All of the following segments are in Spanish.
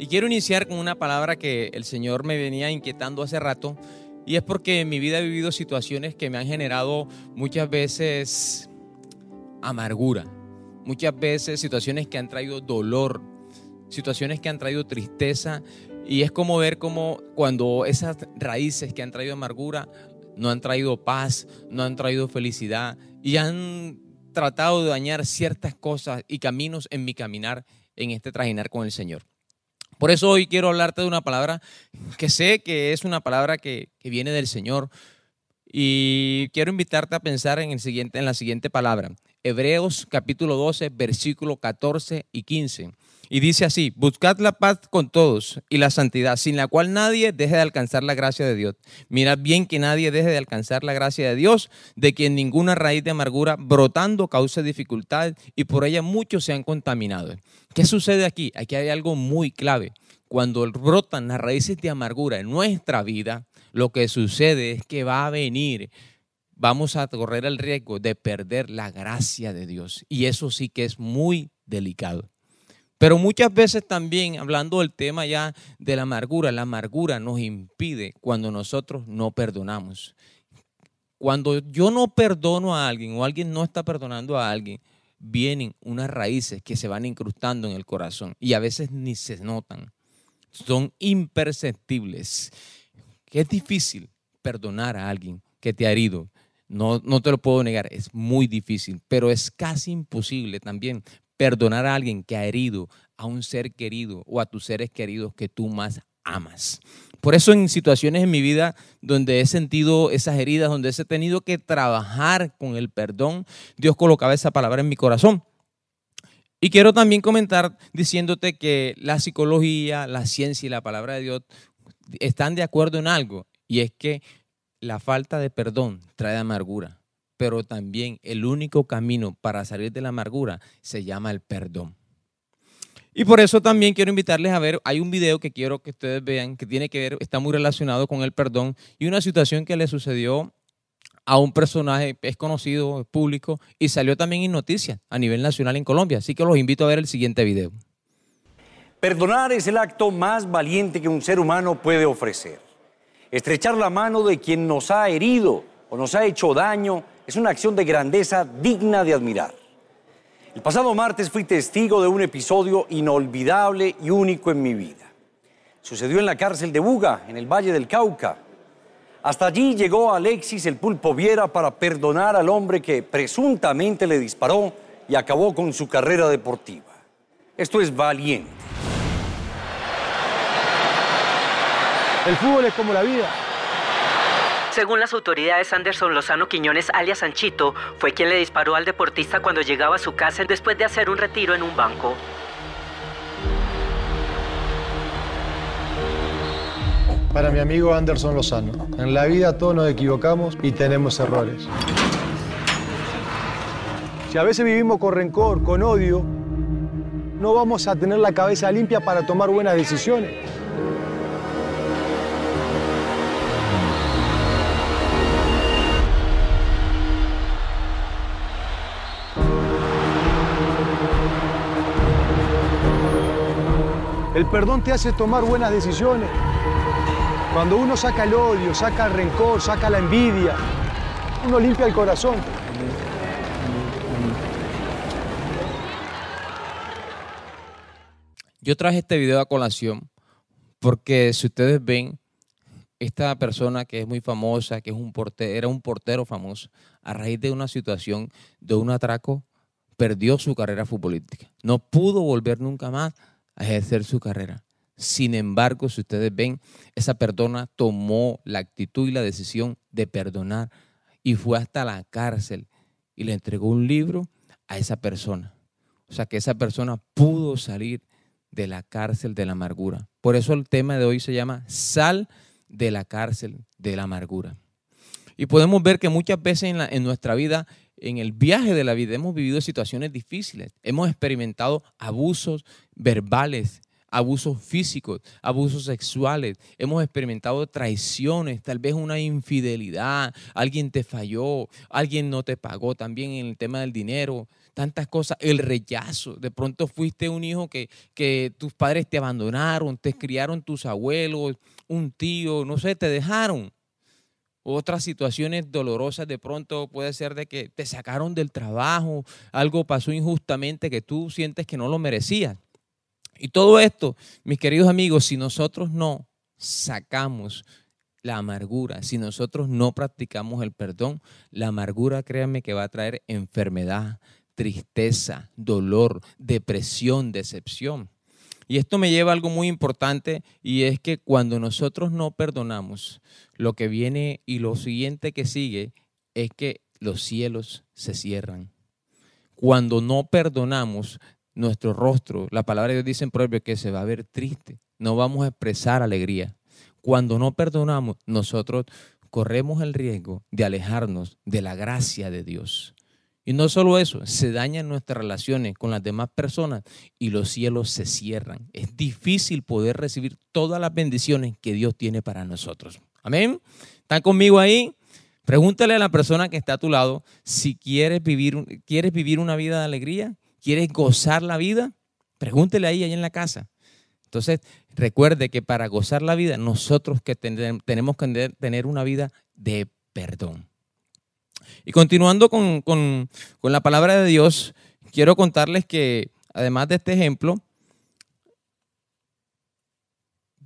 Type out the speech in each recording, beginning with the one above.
Y quiero iniciar con una palabra que el Señor me venía inquietando hace rato. Y es porque en mi vida he vivido situaciones que me han generado muchas veces amargura. Muchas veces situaciones que han traído dolor. Situaciones que han traído tristeza. Y es como ver cómo cuando esas raíces que han traído amargura no han traído paz, no han traído felicidad y han tratado de dañar ciertas cosas y caminos en mi caminar, en este trajinar con el Señor. Por eso hoy quiero hablarte de una palabra que sé que es una palabra que, viene del Señor. Y quiero invitarte a pensar en, el siguiente, en la siguiente palabra. Hebreos capítulo 12, versículo 14 y 15. Y dice así, buscad la paz con todos y la santidad, sin la cual nadie deje de alcanzar la gracia de Dios. Mirad bien que nadie deje de alcanzar la gracia de Dios, de quien ninguna raíz de amargura brotando cause dificultad y por ella muchos se han contaminado. ¿Qué sucede aquí? Aquí hay algo muy clave. Cuando brotan las raíces de amargura en nuestra vida, lo que sucede es que va a venir vamos a correr el riesgo de perder la gracia de Dios. Y eso sí que es muy delicado. Pero muchas veces también, hablando del tema ya de la amargura, la amargura nos impide cuando nosotros no perdonamos. Cuando yo no perdono a alguien o alguien no está perdonando a alguien, vienen unas raíces que se van incrustando en el corazón y a veces ni se notan. Son imperceptibles. Es difícil perdonar a alguien que te ha herido. No, no te lo puedo negar, es muy difícil, pero es casi imposible también perdonar a alguien que ha herido a un ser querido o a tus seres queridos que tú más amas. Por eso en situaciones en mi vida donde he sentido esas heridas, donde he tenido que trabajar con el perdón, Dios colocaba esa palabra en mi corazón. Y quiero también comentar diciéndote que la psicología, la ciencia y la palabra de Dios están de acuerdo en algo, y es que la falta de perdón trae amargura pero también el único camino para salir de la amargura se llama el perdón. Y por eso también quiero invitarles a ver, hay un video que quiero que ustedes vean que tiene que ver, está muy relacionado con el perdón y una situación que le sucedió a un personaje, es conocido, es público y salió también en noticias a nivel nacional en Colombia. Así que los invito a ver el siguiente video. Perdonar es el acto más valiente que un ser humano puede ofrecer. Estrechar la mano de quien nos ha herido o nos ha hecho daño es una acción de grandeza digna de admirar. El pasado martes fui testigo de un episodio inolvidable y único en mi vida. Sucedió en la cárcel de Buga, en el Valle del Cauca. Hasta allí llegó Alexis el Pulpo Viera para perdonar al hombre que presuntamente le disparó y acabó con su carrera deportiva. Esto es valiente. El fútbol es como la vida. Según las autoridades, Anderson Lozano Quiñones, alias Sanchito, fue quien le disparó al deportista cuando llegaba a su casa después de hacer un retiro en un banco. Para mi amigo Anderson Lozano, en la vida todos nos equivocamos y tenemos errores. Si a veces vivimos con rencor, con odio, no vamos a tener la cabeza limpia para tomar buenas decisiones. El perdón te hace tomar buenas decisiones. Cuando uno saca el odio, saca el rencor, saca la envidia, uno limpia el corazón. Yo traje este video a colación porque si ustedes ven, esta persona que es muy famosa, que es un portero, era un portero famoso, a raíz de una situación de un atraco, perdió su carrera futbolística. No pudo volver nunca más a ejercer su carrera. Sin embargo, si ustedes ven, esa persona tomó la actitud y la decisión de perdonar y fue hasta la cárcel y le entregó un libro a esa persona. O sea que esa persona pudo salir de la cárcel de la amargura. Por eso el tema de hoy se llama Sal de la cárcel de la amargura. Y podemos ver que muchas veces en, en nuestra vida en el viaje de la vida hemos vivido situaciones difíciles, hemos experimentado abusos verbales, abusos físicos, abusos sexuales, hemos experimentado traiciones, tal vez una infidelidad, alguien te falló, alguien no te pagó también en el tema del dinero, tantas cosas, el rechazo. De pronto fuiste un hijo que, que tus padres te abandonaron, te criaron tus abuelos, un tío, no sé, te dejaron. Otras situaciones dolorosas de pronto puede ser de que te sacaron del trabajo, algo pasó injustamente que tú sientes que no lo merecías. Y todo esto, mis queridos amigos, si nosotros no sacamos la amargura, si nosotros no practicamos el perdón, la amargura, créanme que va a traer enfermedad, tristeza, dolor, depresión, decepción. Y esto me lleva a algo muy importante y es que cuando nosotros no perdonamos, lo que viene y lo siguiente que sigue es que los cielos se cierran. Cuando no perdonamos, nuestro rostro, la palabra de Dios dice en Proverbios que se va a ver triste, no vamos a expresar alegría. Cuando no perdonamos, nosotros corremos el riesgo de alejarnos de la gracia de Dios. Y no solo eso, se dañan nuestras relaciones con las demás personas y los cielos se cierran. Es difícil poder recibir todas las bendiciones que Dios tiene para nosotros. Amén. ¿Están conmigo ahí? Pregúntale a la persona que está a tu lado si quieres vivir, vivir una vida de alegría, quieres gozar la vida. Pregúntele ahí, ahí en la casa. Entonces, recuerde que para gozar la vida, nosotros que tenemos que tener una vida de perdón. Y continuando con, con, la palabra de Dios, quiero contarles que además de este ejemplo,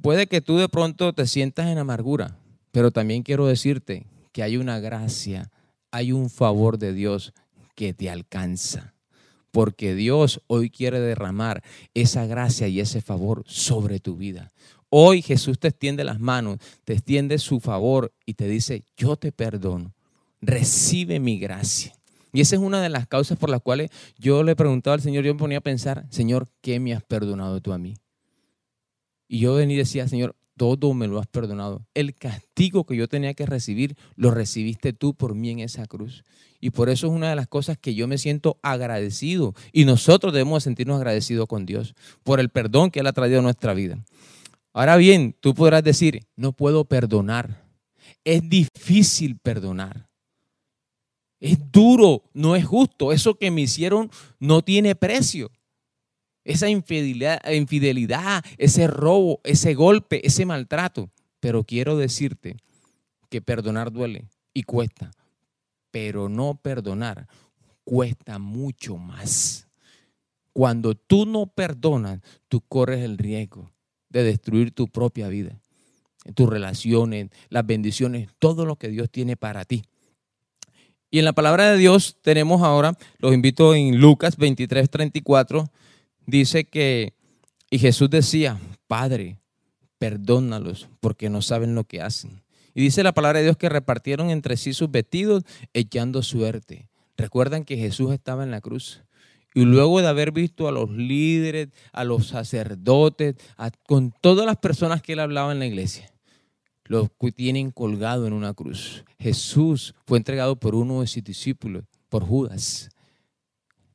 puede que tú de pronto te sientas en amargura, pero también quiero decirte que hay una gracia, hay un favor de Dios que te alcanza. Porque Dios hoy quiere derramar esa gracia y ese favor sobre tu vida. Hoy Jesús te extiende las manos, te extiende su favor y te dice, yo te perdono recibe mi gracia. Y esa es una de las causas por las cuales yo le preguntaba al Señor, yo me ponía a pensar, Señor, ¿qué me has perdonado tú a mí? Y yo venía y decía, Señor, todo me lo has perdonado. El castigo que yo tenía que recibir, lo recibiste tú por mí en esa cruz. Y por eso es una de las cosas que yo me siento agradecido. Y nosotros debemos sentirnos agradecidos con Dios por el perdón que Él ha traído a nuestra vida. Ahora bien, tú podrás decir, no puedo perdonar. Es difícil perdonar. Es duro, no es justo. Eso que me hicieron no tiene precio. Esa infidelidad, infidelidad, ese robo, ese golpe, ese maltrato. Pero quiero decirte que perdonar duele y cuesta. Pero no perdonar cuesta mucho más. Cuando tú no perdonas, tú corres el riesgo de destruir tu propia vida, tus relaciones, las bendiciones, todo lo que Dios tiene para ti. Y en la palabra de Dios tenemos ahora, los invito en Lucas 23, 34, dice que, y Jesús decía, Padre, perdónalos porque no saben lo que hacen. Y dice la palabra de Dios que repartieron entre sí sus vestidos echando suerte. Recuerdan que Jesús estaba en la cruz. Y luego de haber visto a los líderes, a los sacerdotes, con todas las personas que él hablaba en la iglesia, lo tienen colgado en una cruz. Jesús fue entregado por uno de sus discípulos, por Judas.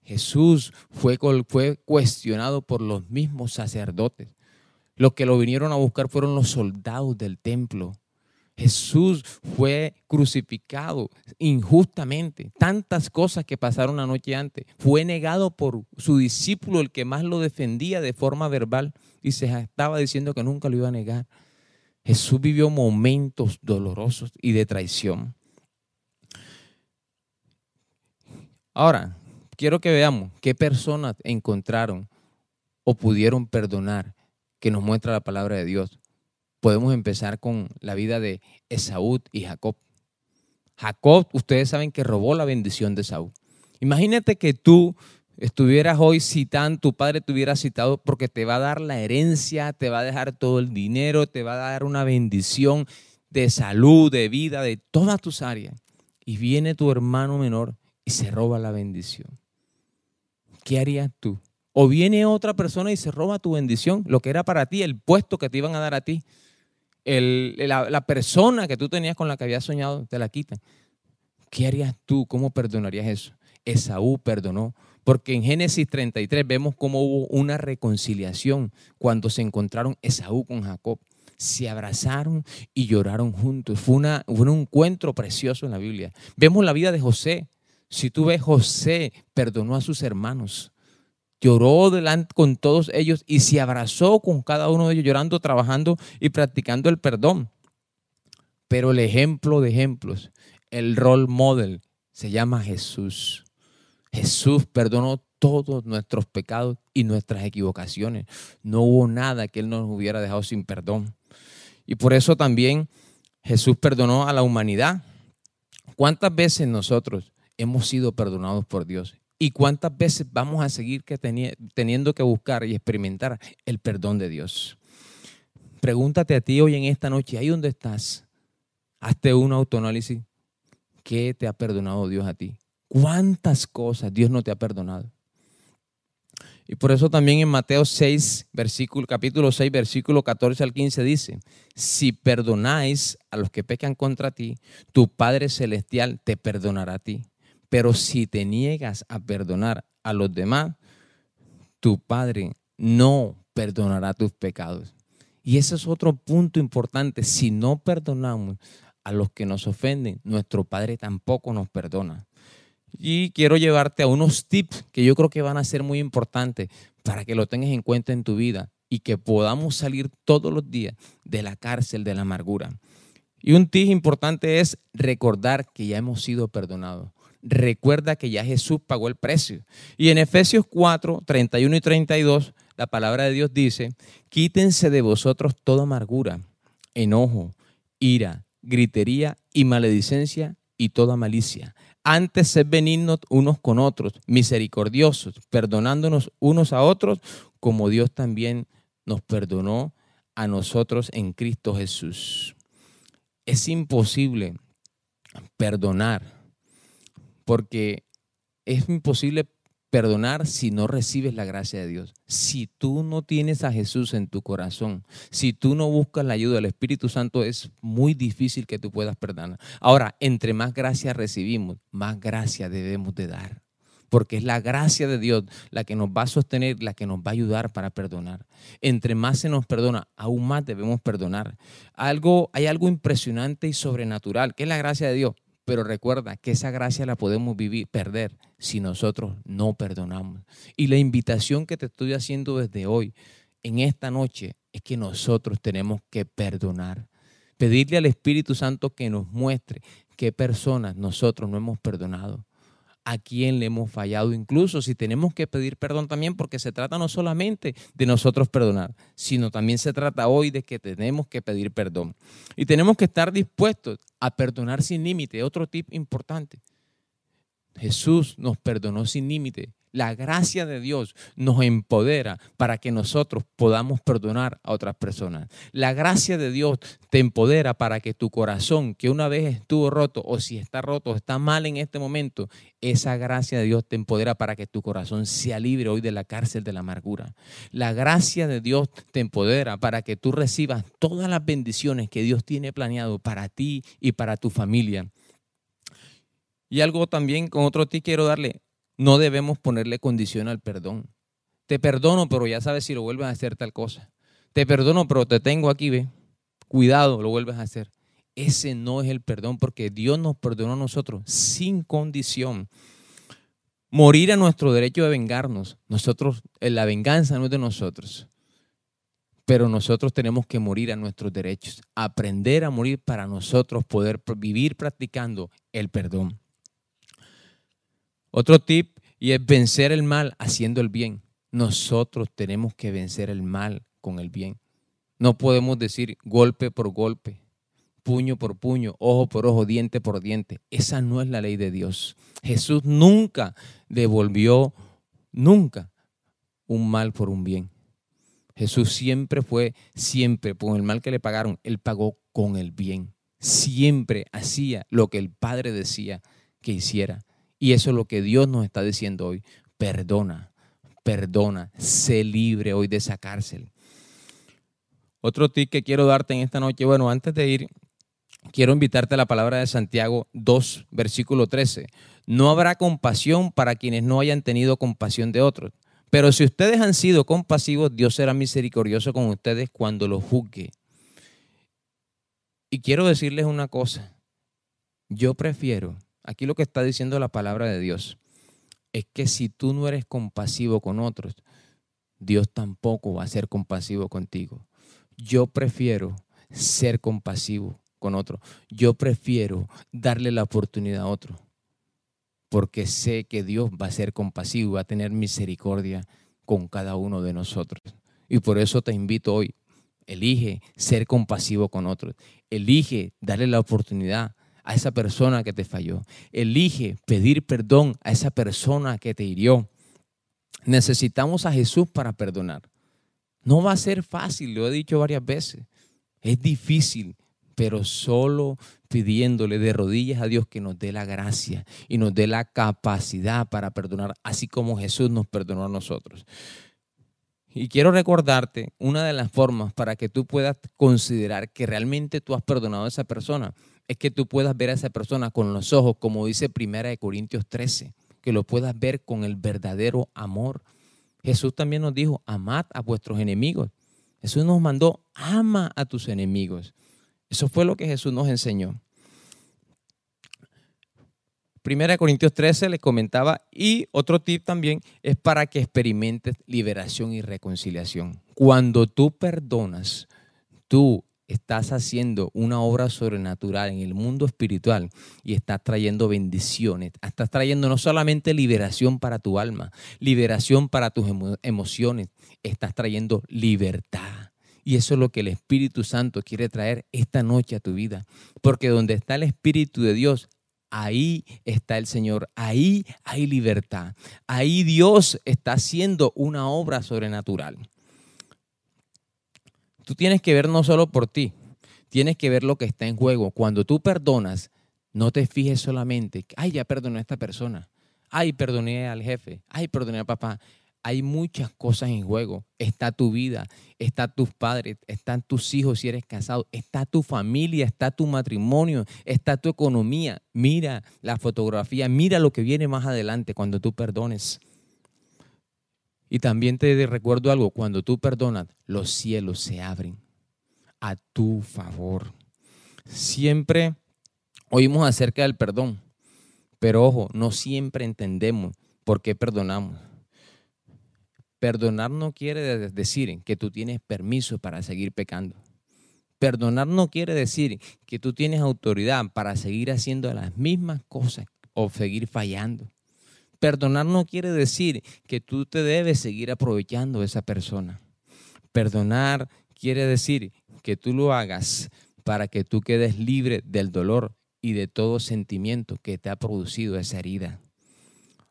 Jesús fue, fue cuestionado por los mismos sacerdotes. Los que lo vinieron a buscar fueron los soldados del templo. Jesús fue crucificado injustamente. Tantas cosas que pasaron la noche antes. Fue negado por su discípulo, el que más lo defendía de forma verbal, y se estaba diciendo que nunca lo iba a negar. Jesús vivió momentos dolorosos y de traición. Ahora, quiero que veamos qué personas encontraron o pudieron perdonar que nos muestra la palabra de Dios. Podemos empezar con la vida de Esaú y Jacob. Jacob, ustedes saben que robó la bendición de Esaú. Imagínate que tú estuvieras hoy citando, tu padre te hubiera citado porque te va a dar la herencia, te va a dejar todo el dinero, te va a dar una bendición de salud, de vida, de todas tus áreas. Y viene tu hermano menor y se roba la bendición. ¿Qué harías tú? O viene otra persona y se roba tu bendición, lo que era para ti, el puesto que te iban a dar a ti. la, la persona que tú tenías con la que habías soñado, te la quitan. ¿Qué harías tú? ¿Cómo perdonarías eso? Esaú perdonó porque en Génesis 33 vemos cómo hubo una reconciliación cuando se encontraron Esaú con Jacob. Se abrazaron y lloraron juntos. Fue, una, un encuentro precioso en la Biblia. Vemos la vida de José. Si tú ves, José perdonó a sus hermanos, lloró delante con todos ellos y se abrazó con cada uno de ellos, llorando, trabajando y practicando el perdón. Pero el ejemplo de ejemplos, el role model, se llama Jesús. Jesús perdonó todos nuestros pecados y nuestras equivocaciones. No hubo nada que Él nos hubiera dejado sin perdón. Y por eso también Jesús perdonó a la humanidad. ¿Cuántas veces nosotros hemos sido perdonados por Dios? ¿Y cuántas veces vamos a seguir que teniendo que buscar y experimentar el perdón de Dios? Pregúntate a ti hoy en esta noche, ahí donde estás, hazte un autoanálisis. ¿Qué te ha perdonado Dios a ti? ¿Cuántas cosas Dios no te ha perdonado? Y por eso también en Mateo 6, versículo, capítulo 6, versículo 14 al 15 dice, si perdonáis a los que pecan contra ti, tu Padre Celestial te perdonará a ti. Pero si te niegas a perdonar a los demás, tu Padre no perdonará tus pecados. Y ese es otro punto importante. Si no perdonamos a los que nos ofenden, nuestro Padre tampoco nos perdona. Y quiero llevarte a unos tips que yo creo que van a ser muy importantes para que lo tengas en cuenta en tu vida y que podamos salir todos los días de la cárcel de la amargura. Y un tip importante es recordar que ya hemos sido perdonados. Recuerda que ya Jesús pagó el precio. Y en Efesios 4, 31 y 32, la palabra de Dios dice, quítense de vosotros toda amargura, enojo, ira, gritería y maledicencia y toda malicia antes ser benignos unos con otros, misericordiosos, perdonándonos unos a otros, como Dios también nos perdonó a nosotros en Cristo Jesús. Es imposible perdonar, porque es imposible perdonar si no recibes la gracia de Dios. Si tú no tienes a Jesús en tu corazón, si tú no buscas la ayuda del Espíritu Santo, es muy difícil que tú puedas perdonar. Ahora, entre más gracia recibimos, más gracia debemos de dar. Porque es la gracia de Dios la que nos va a sostener, la que nos va a ayudar para perdonar. Entre más se nos perdona, aún más debemos perdonar. Algo, hay algo impresionante y sobrenatural, que es la gracia de Dios. Pero recuerda que esa gracia la podemos vivir, perder si nosotros no perdonamos. Y la invitación que te estoy haciendo desde hoy, en esta noche, es que nosotros tenemos que perdonar. Pedirle al Espíritu Santo que nos muestre qué personas nosotros no hemos perdonado a quién le hemos fallado, incluso si tenemos que pedir perdón también, porque se trata no solamente de nosotros perdonar, sino también se trata hoy de que tenemos que pedir perdón. Y tenemos que estar dispuestos a perdonar sin límite. Otro tip importante. Jesús nos perdonó sin límite la gracia de Dios nos empodera para que nosotros podamos perdonar a otras personas. La gracia de Dios te empodera para que tu corazón, que una vez estuvo roto o si está roto, está mal en este momento, esa gracia de Dios te empodera para que tu corazón sea libre hoy de la cárcel de la amargura. La gracia de Dios te empodera para que tú recibas todas las bendiciones que Dios tiene planeado para ti y para tu familia. Y algo también con otro ti quiero darle, no debemos ponerle condición al perdón. Te perdono, pero ya sabes si lo vuelves a hacer tal cosa. Te perdono, pero te tengo aquí, ve. Cuidado, lo vuelves a hacer. Ese no es el perdón porque Dios nos perdonó a nosotros sin condición. Morir a nuestro derecho de vengarnos. Nosotros, eh, la venganza no es de nosotros. Pero nosotros tenemos que morir a nuestros derechos. Aprender a morir para nosotros poder vivir practicando el perdón. Otro tip y es vencer el mal haciendo el bien. Nosotros tenemos que vencer el mal con el bien. No podemos decir golpe por golpe, puño por puño, ojo por ojo, diente por diente. Esa no es la ley de Dios. Jesús nunca devolvió, nunca, un mal por un bien. Jesús siempre fue, siempre, por el mal que le pagaron, él pagó con el bien. Siempre hacía lo que el Padre decía que hiciera. Y eso es lo que Dios nos está diciendo hoy. Perdona, perdona, sé libre hoy de esa cárcel. Otro tip que quiero darte en esta noche, bueno, antes de ir, quiero invitarte a la palabra de Santiago 2, versículo 13. No habrá compasión para quienes no hayan tenido compasión de otros. Pero si ustedes han sido compasivos, Dios será misericordioso con ustedes cuando los juzgue. Y quiero decirles una cosa. Yo prefiero Aquí lo que está diciendo la palabra de Dios es que si tú no eres compasivo con otros, Dios tampoco va a ser compasivo contigo. Yo prefiero ser compasivo con otro. Yo prefiero darle la oportunidad a otro. Porque sé que Dios va a ser compasivo, va a tener misericordia con cada uno de nosotros. Y por eso te invito hoy, elige ser compasivo con otros. Elige darle la oportunidad a esa persona que te falló. Elige pedir perdón a esa persona que te hirió. Necesitamos a Jesús para perdonar. No va a ser fácil, lo he dicho varias veces. Es difícil, pero solo pidiéndole de rodillas a Dios que nos dé la gracia y nos dé la capacidad para perdonar, así como Jesús nos perdonó a nosotros. Y quiero recordarte una de las formas para que tú puedas considerar que realmente tú has perdonado a esa persona, es que tú puedas ver a esa persona con los ojos, como dice Primera de Corintios 13, que lo puedas ver con el verdadero amor. Jesús también nos dijo, amad a vuestros enemigos. Jesús nos mandó, ama a tus enemigos. Eso fue lo que Jesús nos enseñó. Primera Corintios 13 les comentaba y otro tip también es para que experimentes liberación y reconciliación. Cuando tú perdonas, tú estás haciendo una obra sobrenatural en el mundo espiritual y estás trayendo bendiciones, estás trayendo no solamente liberación para tu alma, liberación para tus emociones, estás trayendo libertad. Y eso es lo que el Espíritu Santo quiere traer esta noche a tu vida. Porque donde está el Espíritu de Dios, ahí está el Señor, ahí hay libertad, ahí Dios está haciendo una obra sobrenatural. Tú tienes que ver no solo por ti, tienes que ver lo que está en juego. Cuando tú perdonas, no te fijes solamente, ay, ya perdoné a esta persona, ay, perdoné al jefe, ay, perdoné al papá hay muchas cosas en juego. Está tu vida, está tus padres, están tus hijos si eres casado, está tu familia, está tu matrimonio, está tu economía. Mira la fotografía, mira lo que viene más adelante cuando tú perdones. Y también te recuerdo algo, cuando tú perdonas, los cielos se abren a tu favor. Siempre oímos acerca del perdón, pero ojo, no siempre entendemos por qué perdonamos. Perdonar no quiere decir que tú tienes permiso para seguir pecando. Perdonar no quiere decir que tú tienes autoridad para seguir haciendo las mismas cosas o seguir fallando. Perdonar no quiere decir que tú te debes seguir aprovechando de esa persona. Perdonar quiere decir que tú lo hagas para que tú quedes libre del dolor y de todo sentimiento que te ha producido esa herida.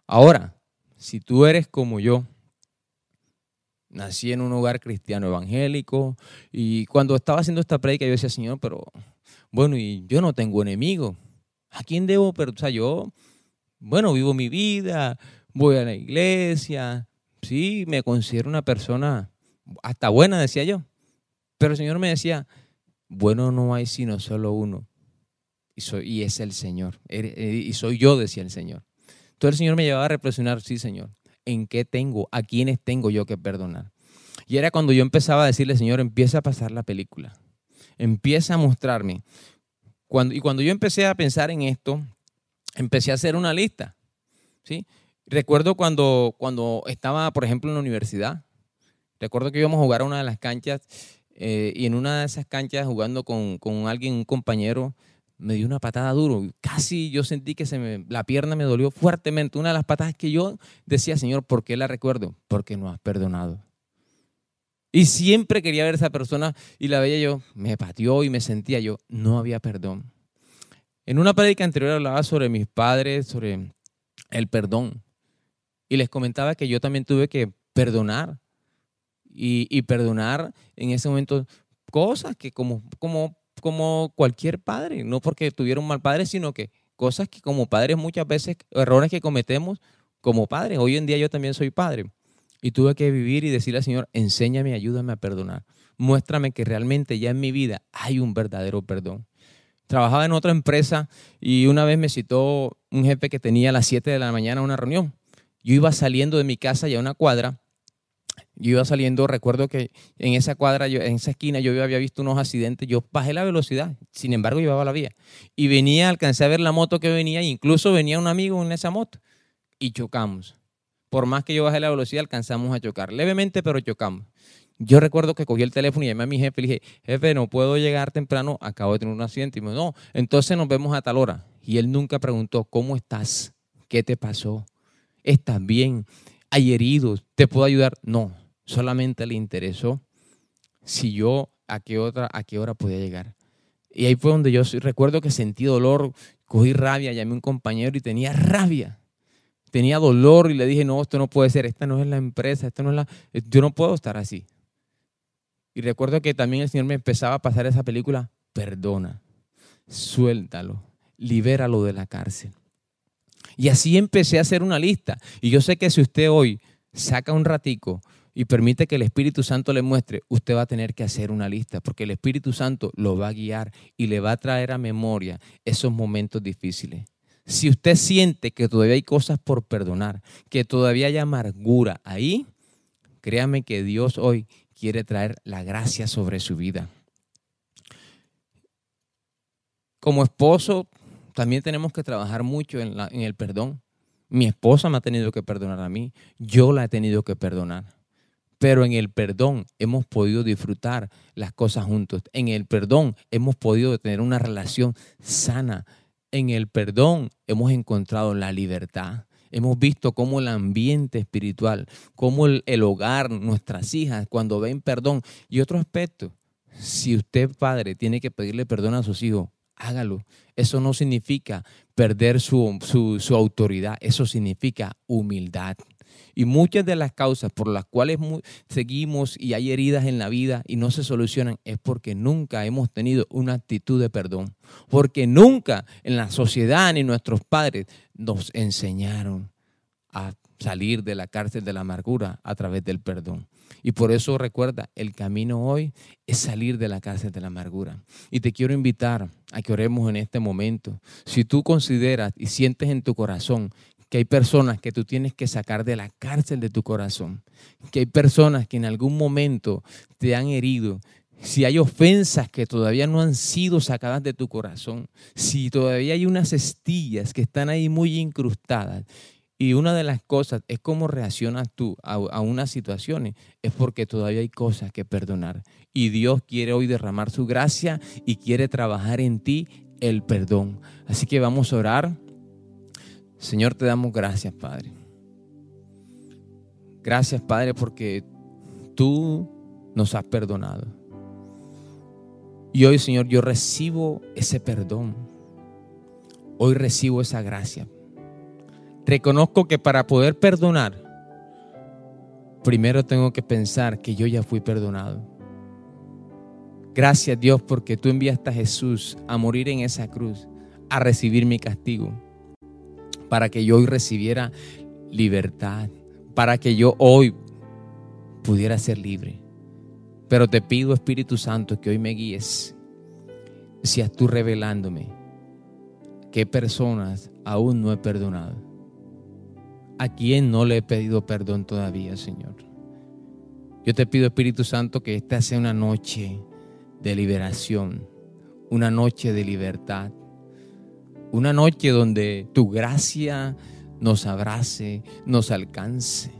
Ahora, si tú eres como yo, Nací en un hogar cristiano evangélico y cuando estaba haciendo esta prédica yo decía, Señor, pero bueno, y yo no tengo enemigo. ¿A quién debo? Pero, o sea, yo, bueno, vivo mi vida, voy a la iglesia, sí, me considero una persona hasta buena, decía yo. Pero el Señor me decía, bueno no hay sino solo uno. Y, soy, y es el Señor. Y soy yo, decía el Señor. Entonces el Señor me llevaba a reflexionar, sí, Señor en qué tengo, a quiénes tengo yo que perdonar. Y era cuando yo empezaba a decirle, Señor, empieza a pasar la película, empieza a mostrarme. Cuando, y cuando yo empecé a pensar en esto, empecé a hacer una lista. ¿sí? Recuerdo cuando, cuando estaba, por ejemplo, en la universidad, recuerdo que íbamos a jugar a una de las canchas eh, y en una de esas canchas jugando con, con alguien, un compañero, me dio una patada duro. Casi yo sentí que se me, la pierna me dolió fuertemente. Una de las patadas que yo decía, Señor, ¿por qué la recuerdo? Porque no has perdonado. Y siempre quería ver a esa persona y la veía yo, me pateó y me sentía yo, no había perdón. En una prédica anterior hablaba sobre mis padres, sobre el perdón. Y les comentaba que yo también tuve que perdonar. Y, perdonar en ese momento cosas que como, cualquier padre, no porque tuviera un mal padre, sino que cosas que como padres muchas veces, errores que cometemos como padres. Hoy en día yo también soy padre y tuve que vivir y decirle al Señor, enséñame, ayúdame a perdonar. Muéstrame que realmente ya en mi vida hay un verdadero perdón. Trabajaba en otra empresa y una vez me citó un jefe que tenía a las 7 de la mañana una reunión. Yo iba saliendo de mi casa ya a una cuadra yo iba saliendo, recuerdo que en esa cuadra, en esa esquina, yo había visto unos accidentes, yo bajé la velocidad, sin embargo llevaba la vía. Y venía, alcancé a ver la moto que venía, incluso venía un amigo en esa moto, y chocamos. Por más que yo bajé la velocidad, alcanzamos a chocar, levemente, pero chocamos. Yo recuerdo que cogí el teléfono y llamé a mi jefe y le dije, jefe, no puedo llegar temprano, acabo de tener un accidente. Y me dijo, no, entonces nos vemos a tal hora. Y él nunca preguntó, ¿cómo estás? ¿Qué te pasó? ¿Estás bien? ¿Hay heridos? ¿Te puedo ayudar? No, solamente le interesó si yo a qué, otra, a qué hora podía llegar. Y ahí fue donde yo recuerdo que sentí dolor, cogí rabia, llamé a un compañero y tenía rabia. Tenía dolor y le dije, no, esto no puede ser, esta no es la empresa, esto no es la... Yo no puedo estar así. Y recuerdo que también el Señor me empezaba a pasar esa película, perdona, suéltalo, libéralo de la cárcel. Y así empecé a hacer una lista. Y yo sé que si usted hoy saca un ratico y permite que el Espíritu Santo le muestre, usted va a tener que hacer una lista, porque el Espíritu Santo lo va a guiar y le va a traer a memoria esos momentos difíciles. Si usted siente que todavía hay cosas por perdonar, que todavía hay amargura ahí, créame que Dios hoy quiere traer la gracia sobre su vida. Como esposo, también tenemos que trabajar mucho en, en, el perdón. Mi esposa me ha tenido que perdonar a mí, yo la he tenido que perdonar. Pero en el perdón hemos podido disfrutar las cosas juntos. En el perdón hemos podido tener una relación sana. En el perdón hemos encontrado la libertad. Hemos visto cómo el ambiente espiritual, cómo el, hogar, nuestras hijas, cuando ven perdón. Y otro aspecto, si usted, padre, tiene que pedirle perdón a sus hijos, hágalo. Eso no significa perder su, su autoridad, eso significa humildad. Y muchas de las causas por las cuales seguimos y hay heridas en la vida y no se solucionan es porque nunca hemos tenido una actitud de perdón. Porque nunca en la sociedad ni nuestros padres nos enseñaron a salir de la cárcel de la amargura a través del perdón. Y por eso recuerda, el camino hoy es salir de la cárcel de la amargura. Y te quiero invitar a que oremos en este momento. Si tú consideras y sientes en tu corazón que hay personas que tú tienes que sacar de la cárcel de tu corazón, que hay personas que en algún momento te han herido, si hay ofensas que todavía no han sido sacadas de tu corazón, si todavía hay unas estillas que están ahí muy incrustadas, y una de las cosas es cómo reaccionas tú a, a, unas situaciones, es porque todavía hay cosas que perdonar. Y Dios quiere hoy derramar su gracia y quiere trabajar en ti el perdón. Así que vamos a orar. Señor, te damos gracias, Padre. Gracias, Padre, porque tú nos has perdonado. Y hoy, Señor, yo recibo ese perdón. Hoy recibo esa gracia. Reconozco que para poder perdonar, primero tengo que pensar que yo ya fui perdonado. Gracias Dios porque tú enviaste a Jesús a morir en esa cruz, a recibir mi castigo para que yo hoy recibiera libertad, para que yo hoy pudiera ser libre. Pero te pido, Espíritu Santo, que hoy me guíes, seas tú revelándome qué personas aún no he perdonado, a quién no le he pedido perdón todavía, Señor. Yo te pido, Espíritu Santo, que esta sea una noche de liberación, una noche de libertad, una noche donde tu gracia nos abrace, nos alcance.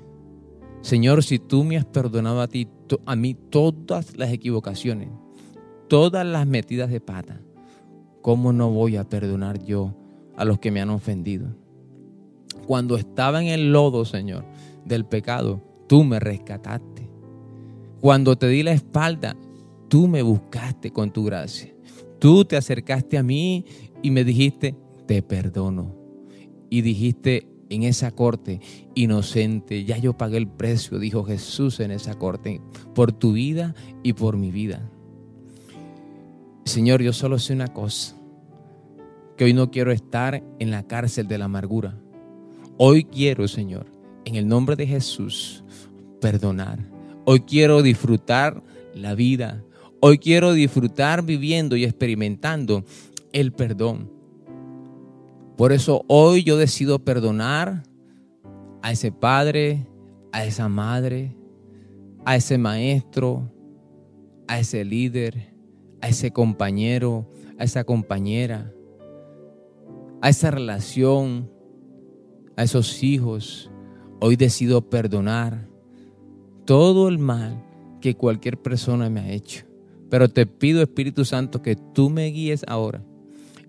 Señor, si tú me has perdonado a ti, a mí todas las equivocaciones, todas las metidas de pata, ¿cómo no voy a perdonar yo a los que me han ofendido? Cuando estaba en el lodo, Señor, del pecado, tú me rescataste. Cuando te di la espalda, tú me buscaste con tu gracia. Tú te acercaste a mí y me dijiste, te perdono. Y dijiste en esa corte, inocente, ya yo pagué el precio, dijo Jesús en esa corte, por tu vida y por mi vida. Señor, yo solo sé una cosa, que hoy no quiero estar en la cárcel de la amargura. Hoy quiero, Señor, en el nombre de Jesús, perdonar. Hoy quiero disfrutar la vida. Hoy quiero disfrutar viviendo y experimentando el perdón. Por eso hoy yo decido perdonar a ese padre, a esa madre, a ese maestro, a ese líder, a ese compañero, a esa compañera, a esa relación, a esos hijos. Hoy decido perdonar todo el mal que cualquier persona me ha hecho. Pero te pido, Espíritu Santo, que tú me guíes ahora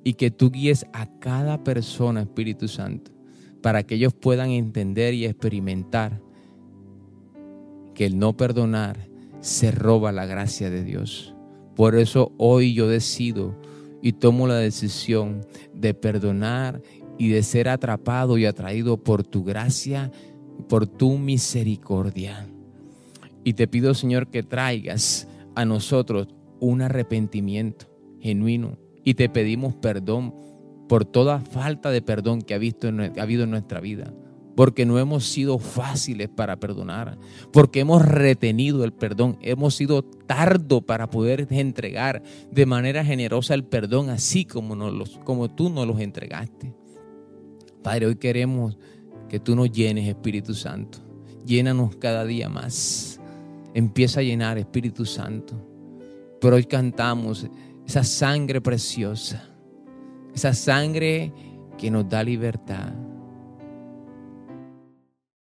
y que tú guíes a cada persona, Espíritu Santo, para que ellos puedan entender y experimentar que el no perdonar se roba la gracia de Dios. Por eso hoy yo decido y tomo la decisión de perdonar y de ser atrapado y atraído por tu gracia, por tu misericordia. Y te pido, Señor, que traigas a nosotros un arrepentimiento genuino. Y te pedimos perdón por toda falta de perdón que ha, visto ha habido en nuestra vida. Porque no hemos sido fáciles para perdonar. Porque hemos retenido el perdón. Hemos sido tardo para poder entregar de manera generosa el perdón, así como, nos como tú nos los entregaste. Padre, hoy queremos que tú nos llenes, Espíritu Santo. Llénanos cada día más. Empieza a llenar, Espíritu Santo. Pero hoy cantamos esa sangre preciosa, esa sangre que nos da libertad,